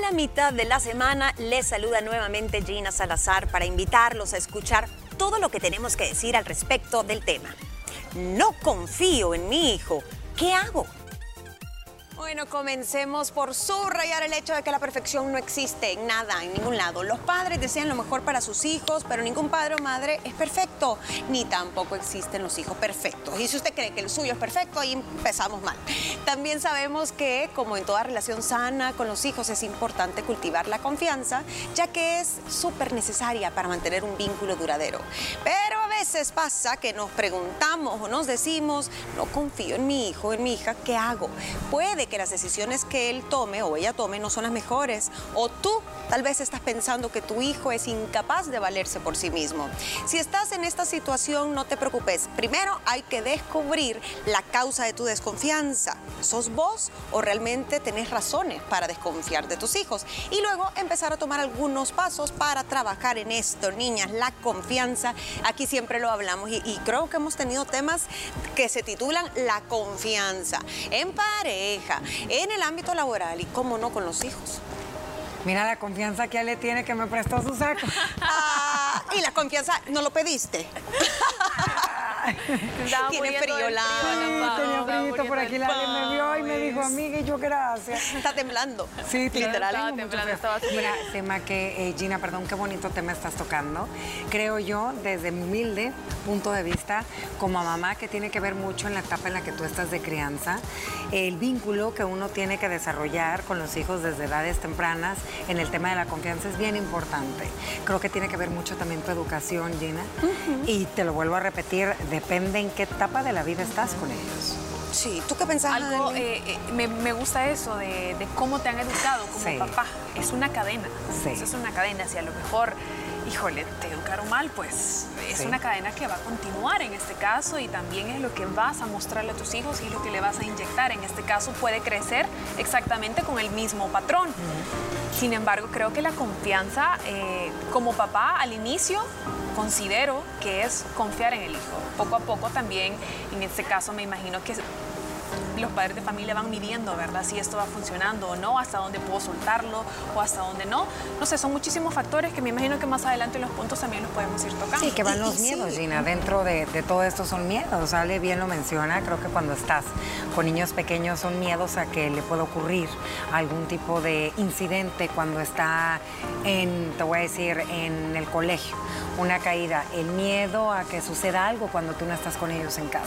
la mitad de la semana les saluda nuevamente Gina Salazar para invitarlos a escuchar todo lo que tenemos que decir al respecto del tema. No confío en mi hijo. ¿Qué hago? Bueno, comencemos por subrayar el hecho de que la perfección no existe en nada, en ningún lado. Los padres desean lo mejor para sus hijos, pero ningún padre o madre es perfecto, ni tampoco existen los hijos perfectos. Y si usted cree que el suyo es perfecto, ahí empezamos mal. También sabemos que, como en toda relación sana con los hijos, es importante cultivar la confianza, ya que es súper necesaria para mantener un vínculo duradero. Pero veces pasa que nos preguntamos o nos decimos, no confío en mi hijo, en mi hija, ¿qué hago? Puede que las decisiones que él tome o ella tome no son las mejores. O tú tal vez estás pensando que tu hijo es incapaz de valerse por sí mismo. Si estás en esta situación, no te preocupes. Primero hay que descubrir la causa de tu desconfianza. ¿Sos vos o realmente tenés razones para desconfiar de tus hijos? Y luego empezar a tomar algunos pasos para trabajar en esto. Niñas, la confianza, aquí siempre lo hablamos y, y creo que hemos tenido temas que se titulan La confianza en pareja, en el ámbito laboral y cómo no con los hijos. Mira la confianza que él le tiene que me prestó su saco. Ah, y la confianza, ¿no lo pediste? Tiene frío, la tenía frío por aquí, la me vio y me dijo, amiga, y yo gracias. Está temblando. Sí, literal. Estaba temblando, estaba Mira, tema que, eh, Gina, perdón, qué bonito tema estás tocando. Creo yo, desde mi humilde punto de vista, como mamá, que tiene que ver mucho en la etapa en la que tú estás de crianza, el vínculo que uno tiene que desarrollar con los hijos desde edades tempranas en el tema de la confianza es bien importante. Creo que tiene que ver mucho también tu educación, Gina. Y te lo vuelvo a repetir, depende en qué etapa de la vida estás con ellos. Sí, ¿tú qué pensás? Algo, eh, eh, me, me gusta eso de, de cómo te han educado como Sí. papá. Es una cadena. Sí. Eso es una cadena. Si a lo mejor, híjole, te educaron mal, pues es Sí. una cadena que va a continuar en este caso y también es lo que vas a mostrarle a tus hijos y es lo que le vas a inyectar. En este caso puede crecer exactamente con el mismo patrón. Sin embargo, creo que la confianza eh, como papá al inicio considero que es confiar en el hijo. Poco a poco también, en este caso me imagino que los padres de familia van midiendo, ¿verdad? Si esto va funcionando o no, hasta dónde puedo soltarlo o hasta dónde no. No sé, son muchísimos factores que me imagino que más adelante en los puntos también los podemos ir tocando. Sí, que van los y miedos, sí. Gina. Dentro de, de todo esto son miedos. Ale bien lo menciona. Creo que cuando estás con niños pequeños son miedos a que le pueda ocurrir algún tipo de incidente cuando está en, te voy a decir, en el colegio. Una caída, el miedo a que suceda algo cuando tú no estás con ellos en casa.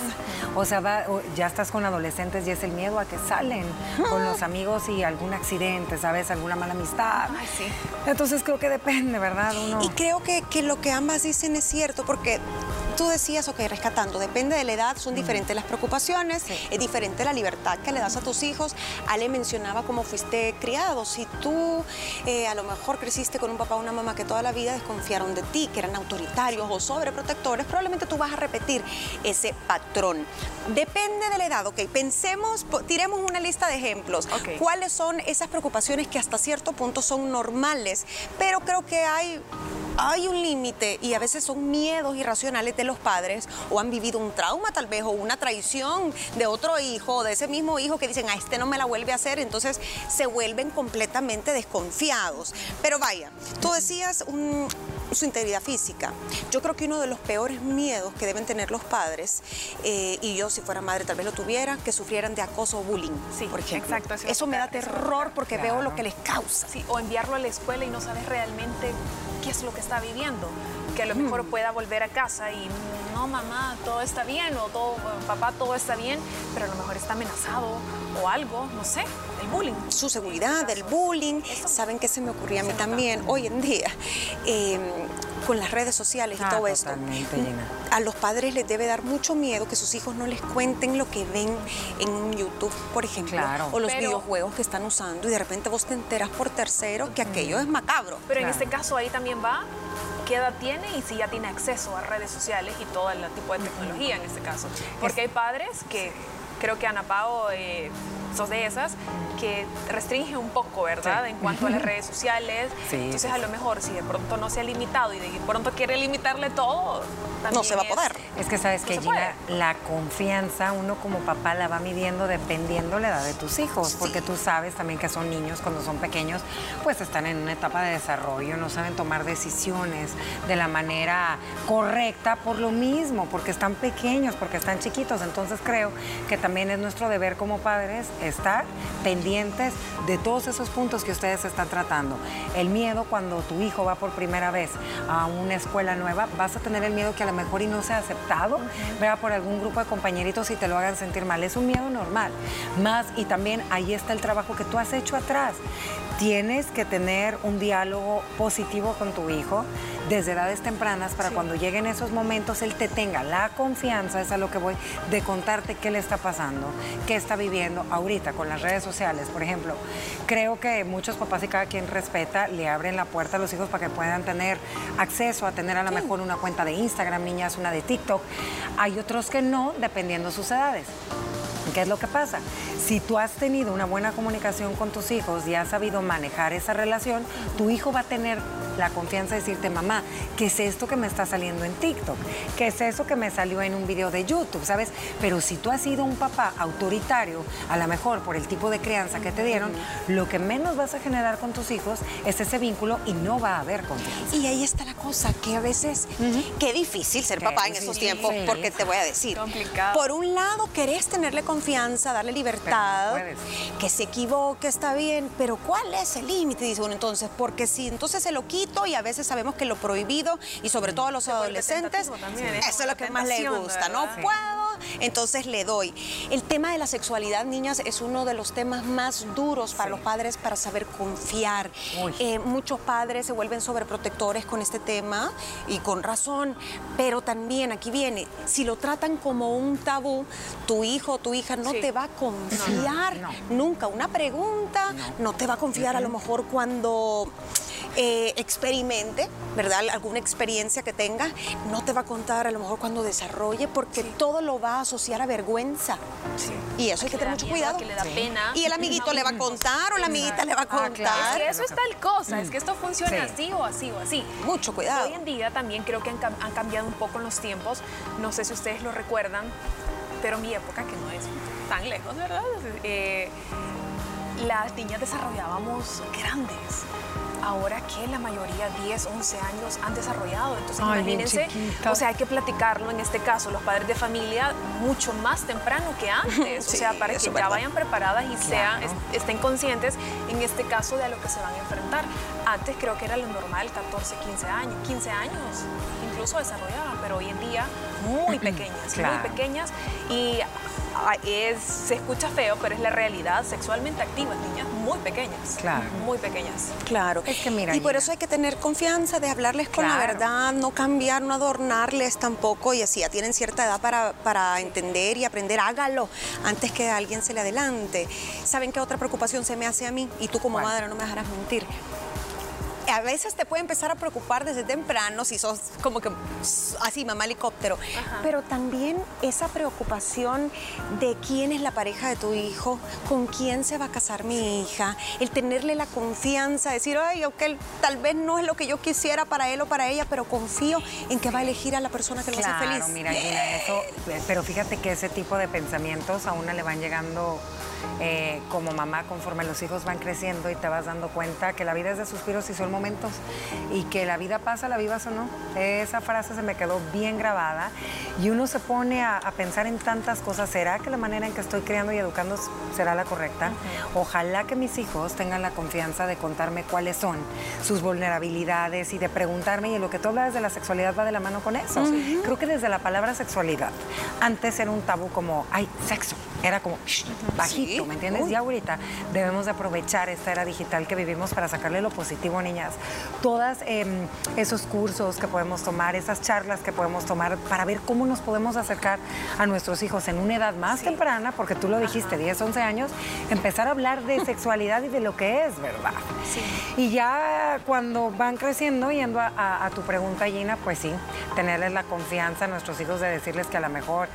O sea, va- ya estás con adolescentes y es el miedo a que salen con los amigos y algún accidente, ¿sabes? Alguna mala amistad. Ay, sí. Entonces creo que depende, ¿verdad? Uno... Y creo que, que lo que ambas dicen es cierto, porque tú decías, ok, rescatando, depende de la edad, son diferentes las preocupaciones, es diferente la libertad que le das a tus hijos. Ale mencionaba cómo fuiste criado. Si tú eh, a lo mejor creciste con un papá o una mamá que toda la vida desconfiaron de ti, que eran autoritarios o sobreprotectores, probablemente tú vas a repetir ese patrón. Depende de la edad, ok, pensemos, tiremos una lista de ejemplos. ¿Cuáles son esas preocupaciones que hasta cierto punto son normales? Pero creo que hay hay un límite y a veces son miedos irracionales de los padres o han vivido un trauma tal vez o una traición de otro hijo de ese mismo hijo que dicen a este no me la vuelve a hacer, entonces se vuelven completamente desconfiados. Pero vaya, tú decías un- su integridad física. Yo creo que uno de los peores miedos que deben tener los padres, eh, y yo si fuera madre tal vez lo tuviera, que sufrieran de acoso o bullying, Sí, por ejemplo. exacto, eso me da terror porque veo lo que les causa. Sí, o enviarlo a la escuela y no sabes realmente qué es lo que está viviendo. Que a lo mejor pueda volver a casa y no, mamá, todo está bien, o todo, papá, todo está bien, pero a lo mejor está amenazado o algo, no sé, el bullying. su seguridad, el bullying. ¿Saben qué se me ocurría a mí también hoy en día? Eh, con las redes sociales y Ah, todo esto. A los padres les debe dar mucho miedo que sus hijos no les cuenten lo que ven en YouTube, por ejemplo, Claro. o los Pero- videojuegos que están usando y de repente vos te enteras por terceros que aquello es macabro. Pero en este caso ahí también va qué edad tiene y si ya tiene acceso a redes sociales y todo el tipo de tecnología en este caso. Porque hay padres que creo que Ana Pao eh, sos de esas que restringe un poco, ¿verdad? En cuanto a las redes sociales. Entonces, a lo mejor, si de pronto no se ha limitado y de pronto quiere limitarle todo, no se va a poder. Es que sabes que, Gina, la confianza uno como papá la va midiendo dependiendo la edad de tus hijos, porque tú sabes también que son niños cuando son pequeños, pues están en una etapa de desarrollo, no saben tomar decisiones de la manera correcta por lo mismo, porque están pequeños, porque están chiquitos. Entonces creo que también es nuestro deber como padres estar pendientes de todos esos puntos que ustedes están tratando. El miedo cuando tu hijo va por primera vez a una escuela nueva, vas a tener el miedo que a lo mejor y no sea aceptado, vea por algún grupo de compañeritos y te lo hagan sentir mal. Es un miedo normal. Más, y también ahí está el trabajo que tú has hecho atrás. Tienes que tener un diálogo positivo con tu hijo desde edades tempranas para cuando lleguen esos momentos él te tenga la confianza, es a lo que voy, de contarte qué le está pasando, qué está viviendo ahorita con las redes sociales. Por ejemplo, creo que muchos papás y cada quien respeta, le abren la puerta a los hijos para que puedan tener acceso a tener a lo mejor una cuenta de Instagram, niñas, una de TikTok. Hay otros que no, dependiendo sus edades. ¿Qué es lo que pasa? Si tú has tenido una buena comunicación con tus hijos y has sabido manejar esa relación, tu hijo va a tener la confianza de decirte, mamá, ¿qué es esto que me está saliendo en TikTok? ¿Qué es eso que me salió en un video de YouTube? ¿Sabes? Pero si tú has sido un papá autoritario, a lo mejor por el tipo de crianza que te dieron, lo que menos vas a generar con tus hijos es ese vínculo y no va a haber confianza. Y ahí está la cosa, que a veces, qué difícil ser papá en esos tiempos, porque te voy a decir, Complicado. por un lado querés tenerle confianza, darle libertad, que se equivoque, está bien, pero ¿cuál es el límite? Dice uno entonces, porque si entonces se lo y a veces sabemos que lo prohibido, y sobre todo a los adolescentes, eso es lo que más les gusta, no puedo, entonces le doy. El tema de la sexualidad, niñas, es uno de los temas más duros para los padres para saber confiar. Eh, muchos padres se vuelven sobreprotectores con este tema y con razón, pero también aquí viene, si lo tratan como un tabú, tu hijo o tu hija no te va a confiar nunca. Una pregunta no. te va a confiar a lo mejor cuando eh, experimente, ¿verdad? Alguna experiencia que tenga, no te va a contar a lo mejor cuando desarrolle, porque todo lo va a asociar a vergüenza. Y eso hay que tener mucho cuidado. Que le da pena. Y el amiguito le va a contar o la amiguita le va a Ah, contar. Es que eso es tal cosa, es que esto funciona Sí. así o así o así. Mucho cuidado. Hoy en día también creo que han, cam- han cambiado un poco los tiempos. No sé si ustedes lo recuerdan, pero mi época, que no es tan lejos, ¿verdad? Eh, las niñas desarrollábamos grandes. Ahora que la mayoría, 10, 11 años, han desarrollado. Entonces, Ay, imagínense, o sea, hay que platicarlo en este caso, los padres de familia, mucho más temprano que antes. Sí, o sea, para que ya vayan preparadas y sean, Claro. estén conscientes en este caso de a lo que se van a enfrentar. Antes creo que era lo normal, 14, 15 años, 15 años, incluso desarrollaban, pero hoy en día muy pequeñas, Claro. muy pequeñas y es, se escucha feo, pero es la realidad, sexualmente activas, niñas muy pequeñas, Claro. muy pequeñas. Claro. Es que mira, y por eso hay que tener confianza de hablarles con la verdad, no cambiar, no adornarles tampoco. Y así ya tienen cierta edad para, para entender y aprender. Hágalo antes que a alguien se le adelante. ¿Saben qué otra preocupación se me hace a mí? Y tú como ¿Cuál? madre no me dejarás mentir. A veces te puede empezar a preocupar desde temprano si sos como que así, mamá helicóptero. Pero también esa preocupación de quién es la pareja de tu hijo, con quién se va a casar mi hija, el tenerle la confianza, decir, ay, ok, tal vez no es lo que yo quisiera para él o para ella, pero confío en que va a elegir a la persona que lo hace Claro, feliz. mira, Gina, eso, eh, pero fíjate que ese tipo de pensamientos a una le van llegando eh, como mamá conforme los hijos van creciendo y te vas dando cuenta que la vida es de suspiros y son momentos y que la vida pasa, la vivas o no. Esa frase se me quedó bien grabada y uno se pone a, a pensar en tantas cosas. ¿Será que la manera en que estoy criando y educando será la correcta? Ojalá que mis hijos tengan la confianza de contarme cuáles son sus vulnerabilidades y de preguntarme, y lo que tú hablas de la sexualidad va de la mano con eso. Creo que desde la palabra sexualidad, antes era un tabú como, ay, sexo, era como shh, bajito, Sí. ¿me entiendes? Y ahorita debemos de aprovechar esta era digital que vivimos para sacarle lo positivo, niñas. Todas em, esos cursos que podemos tomar, esas charlas que podemos tomar para ver cómo nos podemos acercar a nuestros hijos en una edad más temprana, porque tú lo dijiste, 10, 11 años, empezar a hablar de sexualidad y de lo que es, ¿verdad? Y ya cuando van creciendo, yendo a, a- a tu pregunta, Gina, pues sí, tenerles la confianza a nuestros hijos de decirles que a lo mejor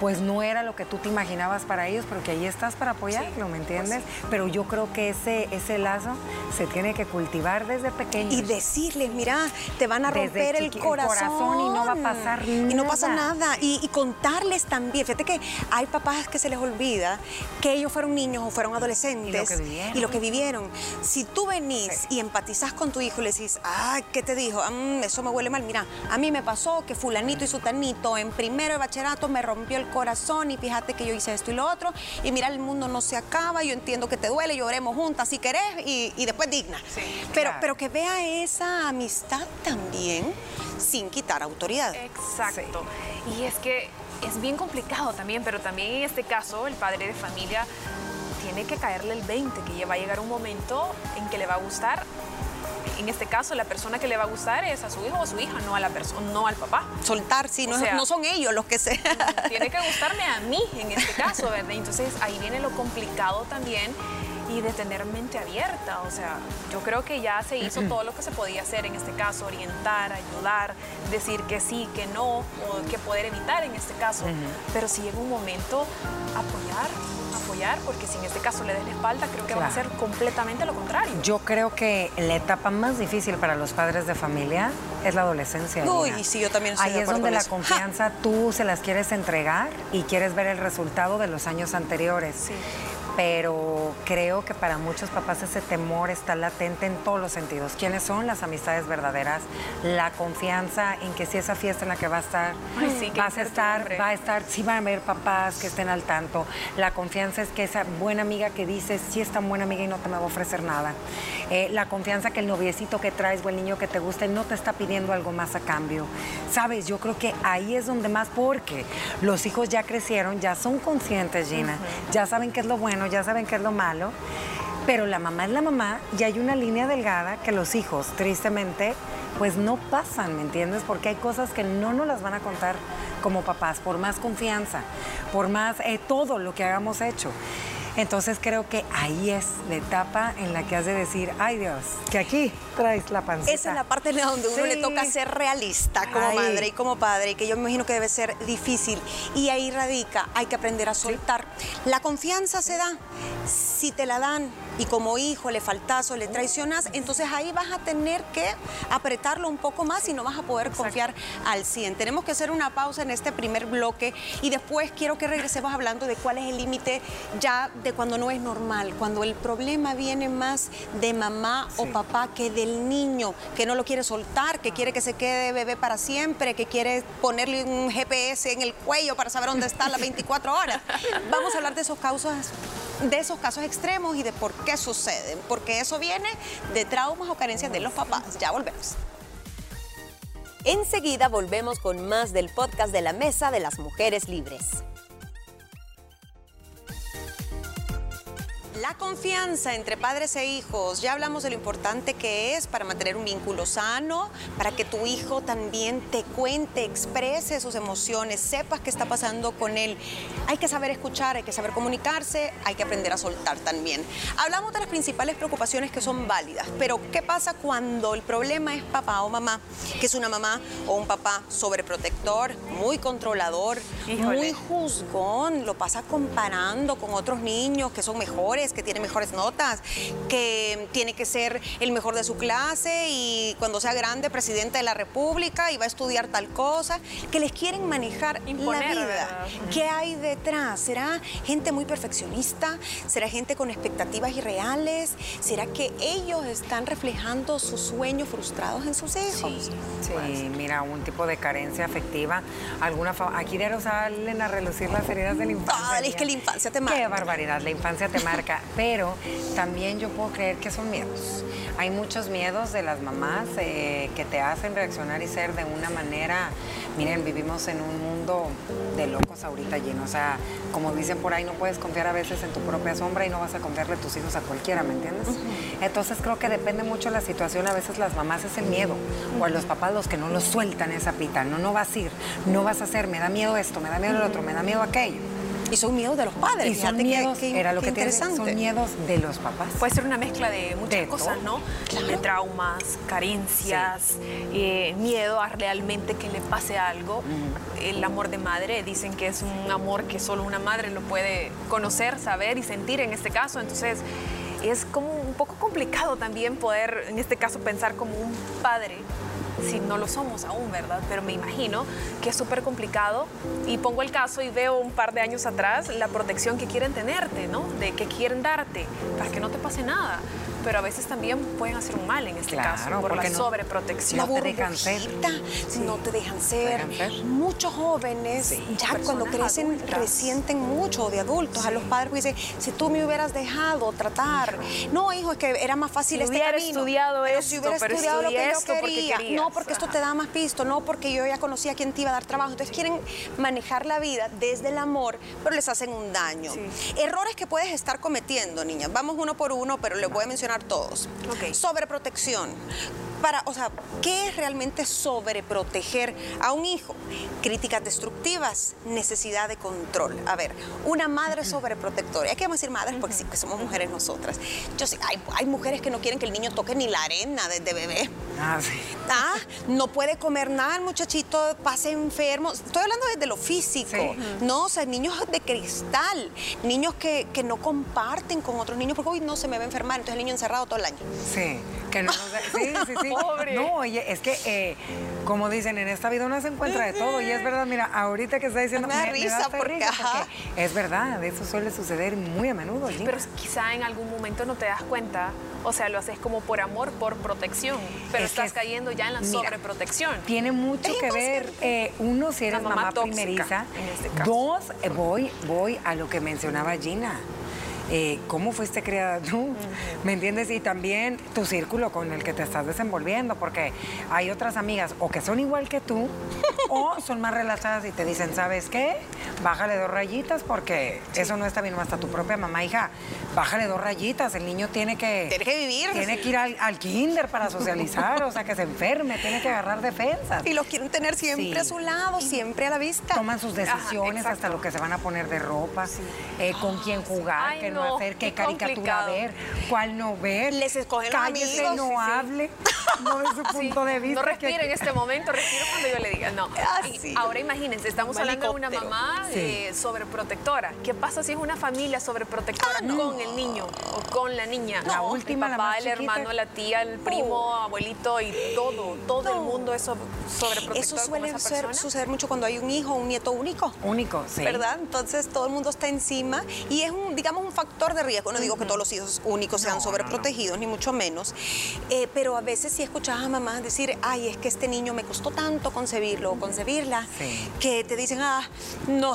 pues no era lo que tú te imaginabas para para ellos, porque ahí estás para apoyarlo, ¿me entiendes? Pero yo creo que ese, ese lazo se tiene que cultivar desde pequeño. Y decirles, mira, te van a romper el corazón. y no va a pasar nada. Y no pasa nada. Y, contarles también, fíjate que hay papás que se les olvida que ellos fueron niños o fueron adolescentes. Y lo que vivieron. Y lo que vivieron. Si tú venís y empatizas con tu hijo y le decís, ay, ¿qué te dijo? Mm, eso me huele mal. Mira, a mí me pasó que fulanito y sutanito en primero de bachillerato me rompió el corazón y fíjate que yo hice esto y lo otro. Y mira, el mundo no se acaba, yo entiendo que te duele, lloremos juntas si querés y, después digna. pero, pero que vea esa amistad también sin quitar autoridad. Exacto. Y es que es bien complicado también, pero también en este caso el padre de familia tiene que caerle el 20, que ya va a llegar un momento en que le va a gustar en este caso, la persona que le va a gustar es a su hijo o a su hija, no a la persona, no al papá. Soltar, sí, no, no, son ellos los que se. tiene que gustarme a mí en este caso, ¿verdad? Entonces ahí viene lo complicado también y de tener mente abierta. O sea, yo creo que ya se hizo todo lo que se podía hacer en este caso, orientar, ayudar, decir que sí, que no, o que poder evitar en este caso. Pero si llega un momento, apoyar, apoyar, porque si en este caso le des la espalda, creo que va a ser completamente lo contrario. Yo creo que la etapa más difícil para los padres de familia es la adolescencia. Uy, sí, yo también Ahí es donde la confianza tú se las quieres entregar y quieres ver el resultado de los años anteriores. Sí pero creo que para muchos papás ese temor está latente en todos los sentidos. ¿Quiénes son las amistades verdaderas? La confianza en que si esa fiesta en la que va a estar, vas a estar, va a estar, sí van a haber papás que estén al tanto. La confianza es que esa buena amiga que dices, sí es tan buena amiga y no te me va a ofrecer nada. Eh, la confianza que el noviecito que traes o el niño que te gusta no te está pidiendo algo más a cambio. Sabes, yo creo que ahí es donde más, porque los hijos ya crecieron, ya son conscientes, Gina, ya saben qué es lo bueno ya saben qué es lo malo, pero la mamá es la mamá y hay una línea delgada que los hijos, tristemente, pues no pasan, ¿me entiendes? Porque hay cosas que no nos las van a contar como papás, por más confianza, por más eh, todo lo que hagamos hecho. Entonces creo que ahí es la etapa en la que has de decir, ay Dios, que aquí traes la pancita. Esa es la parte en donde uno le toca ser realista como madre y como padre, que yo me imagino que debe ser difícil. Y ahí radica, hay que aprender a soltar. La confianza se da si te la dan y como hijo le faltas o le traicionas, entonces ahí vas a tener que apretarlo un poco más y no vas a poder confiar al 100. Tenemos que hacer una pausa en este primer bloque y después quiero que regresemos hablando de cuál es el límite ya de cuando no es normal, cuando el problema viene más de mamá o papá que del niño, que no lo quiere soltar, que quiere que se quede bebé para siempre, que quiere ponerle un GPS en el cuello para saber dónde está las 24 horas. Vamos a hablar de esos causas de esos casos extremos y de por qué suceden, porque eso viene de traumas o carencias de los papás. Ya volvemos. Enseguida volvemos con más del podcast de la Mesa de las Mujeres Libres. La confianza entre padres e hijos. Ya hablamos de lo importante que es para mantener un vínculo sano, para que tu hijo también te cuente, exprese sus emociones, sepas qué está pasando con él. Hay que saber escuchar, hay que saber comunicarse, hay que aprender a soltar también. Hablamos de las principales preocupaciones que son válidas, pero ¿qué pasa cuando el problema es papá o mamá? Que es una mamá o un papá sobreprotector, muy controlador, muy juzgón, lo pasa comparando con otros niños que son mejores que tiene mejores notas, que tiene que ser el mejor de su clase y cuando sea grande presidente de la República y va a estudiar tal cosa, que les quieren manejar la vida. ¿Qué hay detrás? ¿Será gente muy perfeccionista? ¿Será gente con expectativas irreales? ¿Será que ellos están reflejando sus sueños frustrados en sus hijos? Sí, mira, un tipo de carencia afectiva. Alguna Aquí de salen a relucir las heridas de la infancia. es que la infancia te marca. Qué barbaridad, la infancia te marca pero también yo puedo creer que son miedos. Hay muchos miedos de las mamás eh, que te hacen reaccionar y ser de una manera, miren, vivimos en un mundo de locos ahorita lleno, o sea, como dicen por ahí, no puedes confiar a veces en tu propia sombra y no vas a confiarle tus hijos a cualquiera, ¿me entiendes? Entonces creo que depende mucho de la situación, a veces las mamás es el miedo, o a los papás los que no lo sueltan esa pita, no, no vas a ir, no vas a hacer, me da miedo esto, me da miedo el otro, me da miedo aquello. Y son miedos de los padres. Y son miedos, qué- era lo que te interesante. son miedos de los papás. Puede ser una mezcla de muchas De cosas, todo. ¿no? De traumas, carencias, eh, miedo a realmente que le pase algo. El amor de madre, dicen que es un amor que solo una madre lo puede conocer, saber y sentir en este caso. Entonces, es como un poco complicado también poder, en este caso, pensar como un padre si no lo somos aún, ¿verdad? Pero me imagino que es súper complicado y pongo el caso y veo un par de años atrás la protección que quieren tenerte, ¿no? De que quieren darte para que no te pase nada. Pero a veces también pueden hacer un mal en este Claro, caso por la no- sobreprotección. no te dejan ser. burbujita, no te dejan ser. dejan ser. Muchos jóvenes ya cuando crecen adultas. resienten mucho de adultos a los padres dicen, si tú me hubieras dejado tratar. No, hijo, es que era más fácil Si este hubiera camino. estudiado Pero esto, si hubiera pero estudiado lo que yo porque quería. No, porque esto te da más pisto. No, porque yo ya conocía quién te iba a dar trabajo. Entonces quieren manejar la vida desde el amor, pero les hacen un daño. Sí. Errores que puedes estar cometiendo, niñas. Vamos uno por uno, pero les voy a mencionar todos. Ok. Sobreprotección. Para, o sea, ¿qué es realmente sobreproteger a un hijo? Críticas destructivas, necesidad de control. A ver, una madre sobreprotectora. ¿Qué vamos a decir madres? Porque sí que somos mujeres nosotras. Yo sé, hay, hay mujeres que no quieren que el niño toque ni la arena desde bebé. Ah, sí. Ah, no puede comer nada, el muchachito pasa enfermo. Estoy hablando desde lo físico, Sí. ¿no? O sea, niños de cristal, niños que, que no comparten con otros niños porque hoy no se me va a enfermar, entonces el niño encerrado todo el año. Sí, que no Sí, sí, sí. Pobre. No, oye, es que, eh, como dicen, en esta vida uno se encuentra de todo. Y es verdad, mira, ahorita que está diciendo. Me da risa hasta porque, ajá. porque es verdad, eso suele suceder muy a menudo. Gina. Pero quizá en algún momento no te das cuenta, o sea, lo haces como por amor, por protección, pero Es estás es- cayendo ya en la mira, sobreprotección. Tiene mucho Es que ver, eh, uno, si eres La mamá mamá, tóxica, primeriza. en este caso. Dos, eh, voy, voy a lo que mencionaba Gina. Eh, ¿Cómo fuiste criada tú? ¿Me entiendes? Y también tu círculo con el que te estás desenvolviendo, porque hay otras amigas o que son igual que tú o son más relajadas y te dicen, ¿sabes qué? Bájale dos rayitas porque eso no está bien. Hasta tu propia mamá, hija, bájale dos rayitas. El niño tiene que... Tiene que vivir. Tiene que ir al, al kinder para socializar, o sea, que se enferme, tiene que agarrar defensas. Y los quieren tener siempre Sí. a su lado, siempre a la vista. Toman sus decisiones hasta lo que se van a poner de ropa, eh, con quién jugar, Ay, qué no, no, hacer, qué, qué caricatura complicado. ver, cuál no ver. Les escogen Cállese, amigos, no sí, sí. hable, no de su punto de vista. No que- respire en este momento, respiro cuando yo le diga. No. Ah, Y sí. Ahora imagínense, estamos hablando de una mamá Sí. eh, sobreprotectora. ¿Qué pasa si es una familia sobreprotectora con el niño o con la niña? La última, el la papá, más el hermano, la tía, el primo, abuelito y todo, todo el No. mundo es so- sobreprotector Eso suele esa ser- suceder mucho cuando hay un hijo un nieto único. Único, sí. ¿Verdad? Entonces todo el mundo está encima y es un, digamos, un factor de riesgo. No digo que todos los hijos únicos sean No, no, sobreprotegidos, ni mucho menos. Eh, pero a veces sí escuchas a mamás decir, ay, es que este niño me costó tanto concebirlo o concebirla, Sí. que te dicen, ah, no.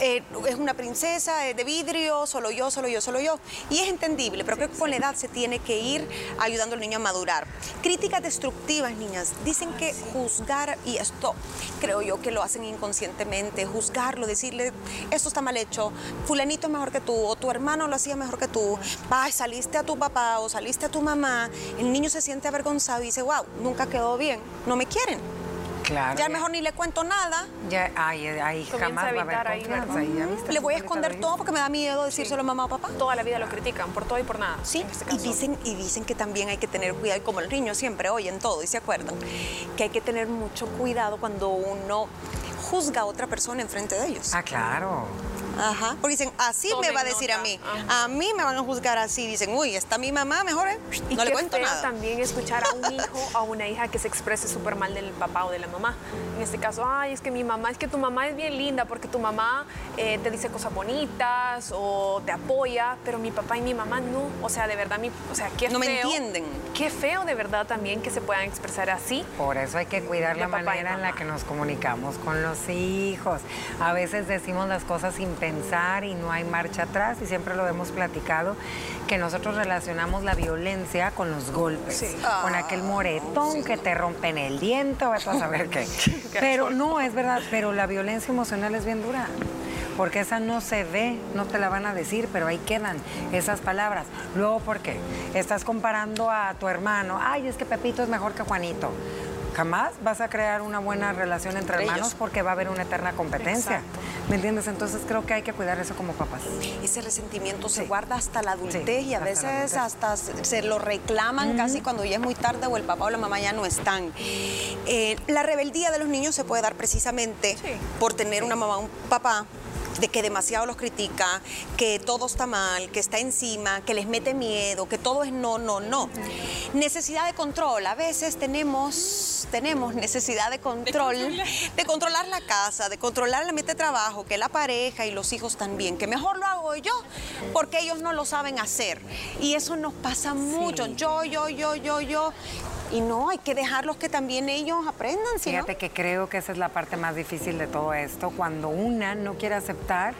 Eh, es una princesa eh, de vidrio, solo yo, solo yo, solo yo. Y es entendible, pero creo que con la edad se tiene que ir ayudando al niño a madurar. Críticas destructivas, niñas. Dicen que juzgar, y esto creo yo que lo hacen inconscientemente, juzgarlo, decirle, esto está mal hecho, fulanito es mejor que tú, o tu hermano lo hacía mejor que tú, ay, saliste a tu papá o saliste a tu mamá, el niño se siente avergonzado y dice, wow, nunca quedó bien, no me quieren. Claro. Ya mejor ni le cuento nada, Ya, ay, ahí Comienza jamás a va a haber ahí, confianza. ¿verdad? y ya viste, le voy a esconder todo porque me da miedo decírselo a mamá o papá. Toda la vida lo critican, por todo y por nada. Sí, este y dicen, y dicen que también hay que tener cuidado, y como los niños siempre oyen todo y se acuerdan, que hay que tener mucho cuidado cuando uno juzga a otra persona enfrente de ellos. Ah, claro. Ajá. Porque dicen, así me va a decir a nota. mí. Ajá. A mí me van a juzgar así. Dicen, uy, está mi mamá, mejor eh, Y no le qué cuento feo nada. también escuchar a un hijo o a una hija que se exprese súper mal del papá o de la mamá. En este caso, ay, es que mi mamá, es que tu mamá es bien linda porque tu mamá eh, te dice cosas bonitas o te apoya, pero mi papá y mi mamá no. O sea, de verdad, mi, o sea, qué No me feo. entienden. Qué feo de verdad también que se puedan expresar así. Por eso hay que cuidar la y manera en la que nos comunicamos con los hijos. A veces decimos las cosas sin pensar y no hay marcha atrás y siempre lo hemos platicado que nosotros relacionamos la violencia con los golpes, Sí. con aquel moretón que te rompen el diente vete a saber qué. Pero no, es verdad, pero la violencia emocional es bien dura. Porque esa no se ve, no te la van a decir, pero ahí quedan esas palabras. Luego, ¿por qué? Estás comparando a tu hermano. Ay, es que Pepito es mejor que Juanito. Jamás vas a crear una buena relación entre Entre hermanos ellos. porque va a haber una eterna competencia. Exacto. ¿Me entiendes? Entonces creo que hay que cuidar eso como papás. Ese resentimiento se guarda hasta la adultez Sí, y a veces hasta se lo reclaman casi cuando ya es muy tarde o el papá o la mamá ya no están. Eh, la rebeldía de los niños se puede dar precisamente Sí. por tener una mamá o un papá de que demasiado los critica, que todo está mal, que está encima, que les mete miedo, que todo es no, no, no. Necesidad de control. A veces tenemos, tenemos necesidad de control, de controlar. la casa, de controlar el ambiente de trabajo, que la pareja y los hijos también, que mejor lo hago yo porque ellos no lo saben hacer. Y eso nos pasa mucho. Yo, yo, yo, yo, yo. Y no, hay que dejarlos que también ellos aprendan, ¿sí, no? Fíjate que creo que esa es la parte más difícil de todo esto, cuando una no quiere aceptar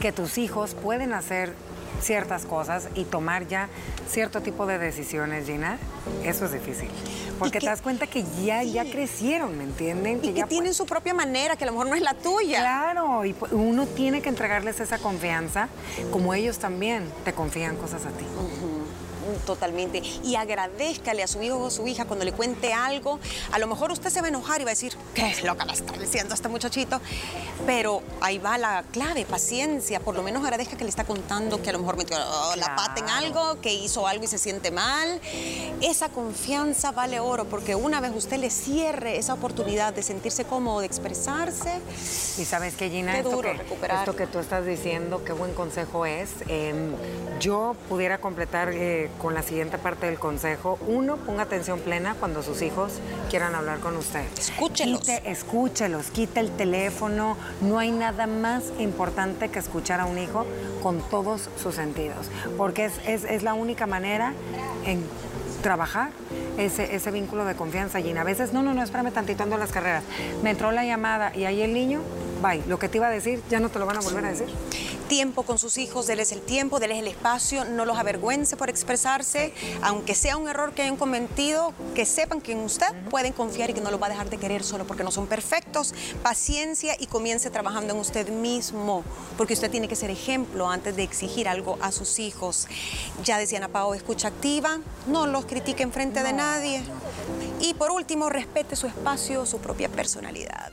que tus hijos pueden hacer ciertas cosas y tomar ya cierto tipo de decisiones, Gina, eso es difícil. Porque que- te das cuenta que ya, ya crecieron, ¿me entienden? Y que ya tienen su propia manera, que a lo mejor no es la tuya. Claro, y pu- uno tiene que entregarles esa confianza, como ellos también te confían cosas a ti. Totalmente. Y agradezcale a su hijo o su hija cuando le cuente algo. A lo mejor usted se va a enojar y va a decir, qué loca la está diciendo este muchachito. Pero ahí va la clave, paciencia. Por lo menos agradezca que le está contando que a lo mejor metió oh, la pata en algo, que hizo algo y se siente mal. Esa confianza vale oro porque una vez usted le cierre esa oportunidad de sentirse cómodo, de expresarse, Y sabes que Gina, esto, duro que, esto que tú estás diciendo, qué buen consejo es. Em, yo pudiera completar eh, con la siguiente parte del consejo. Uno, ponga atención plena cuando sus hijos quieran hablar con usted. Escúchelos. Quite- escúchelos, quita el teléfono. No hay nada más importante que escuchar a un hijo con todos sus sentidos, porque es, es- es la única manera en trabajar ese, ese vínculo de confianza, Gina. A veces, no, no, no, espérame tantito, ando las carreras. Me entró la llamada y ahí el niño, bye. Lo que te iba a decir, ya no te lo van a volver a decir. tiempo con sus hijos, déles el tiempo, déles el espacio, no los avergüence por expresarse, aunque sea un error que hayan cometido, que sepan que en usted pueden confiar y que no los va a dejar de querer solo porque no son perfectos. Paciencia y comience trabajando en usted mismo, porque usted tiene que ser ejemplo antes de exigir algo a sus hijos. Ya decía Ana Pao, escucha activa, no los critique en frente de nadie. Y por último, respete su espacio, su propia personalidad.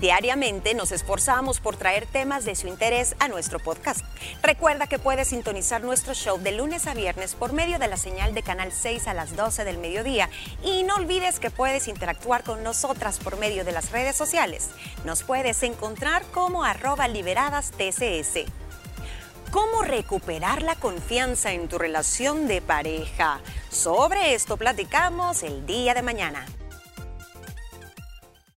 Diariamente nos esforzamos por traer temas de su interés a nuestro podcast. Recuerda que puedes sintonizar nuestro show de lunes a viernes por medio de la señal de Canal 6 a las 12 del mediodía. Y no olvides que puedes interactuar con nosotras por medio de las redes sociales. Nos puedes encontrar como arroba liberadas TCS. ¿Cómo recuperar la confianza en tu relación de pareja? Sobre esto platicamos el día de mañana.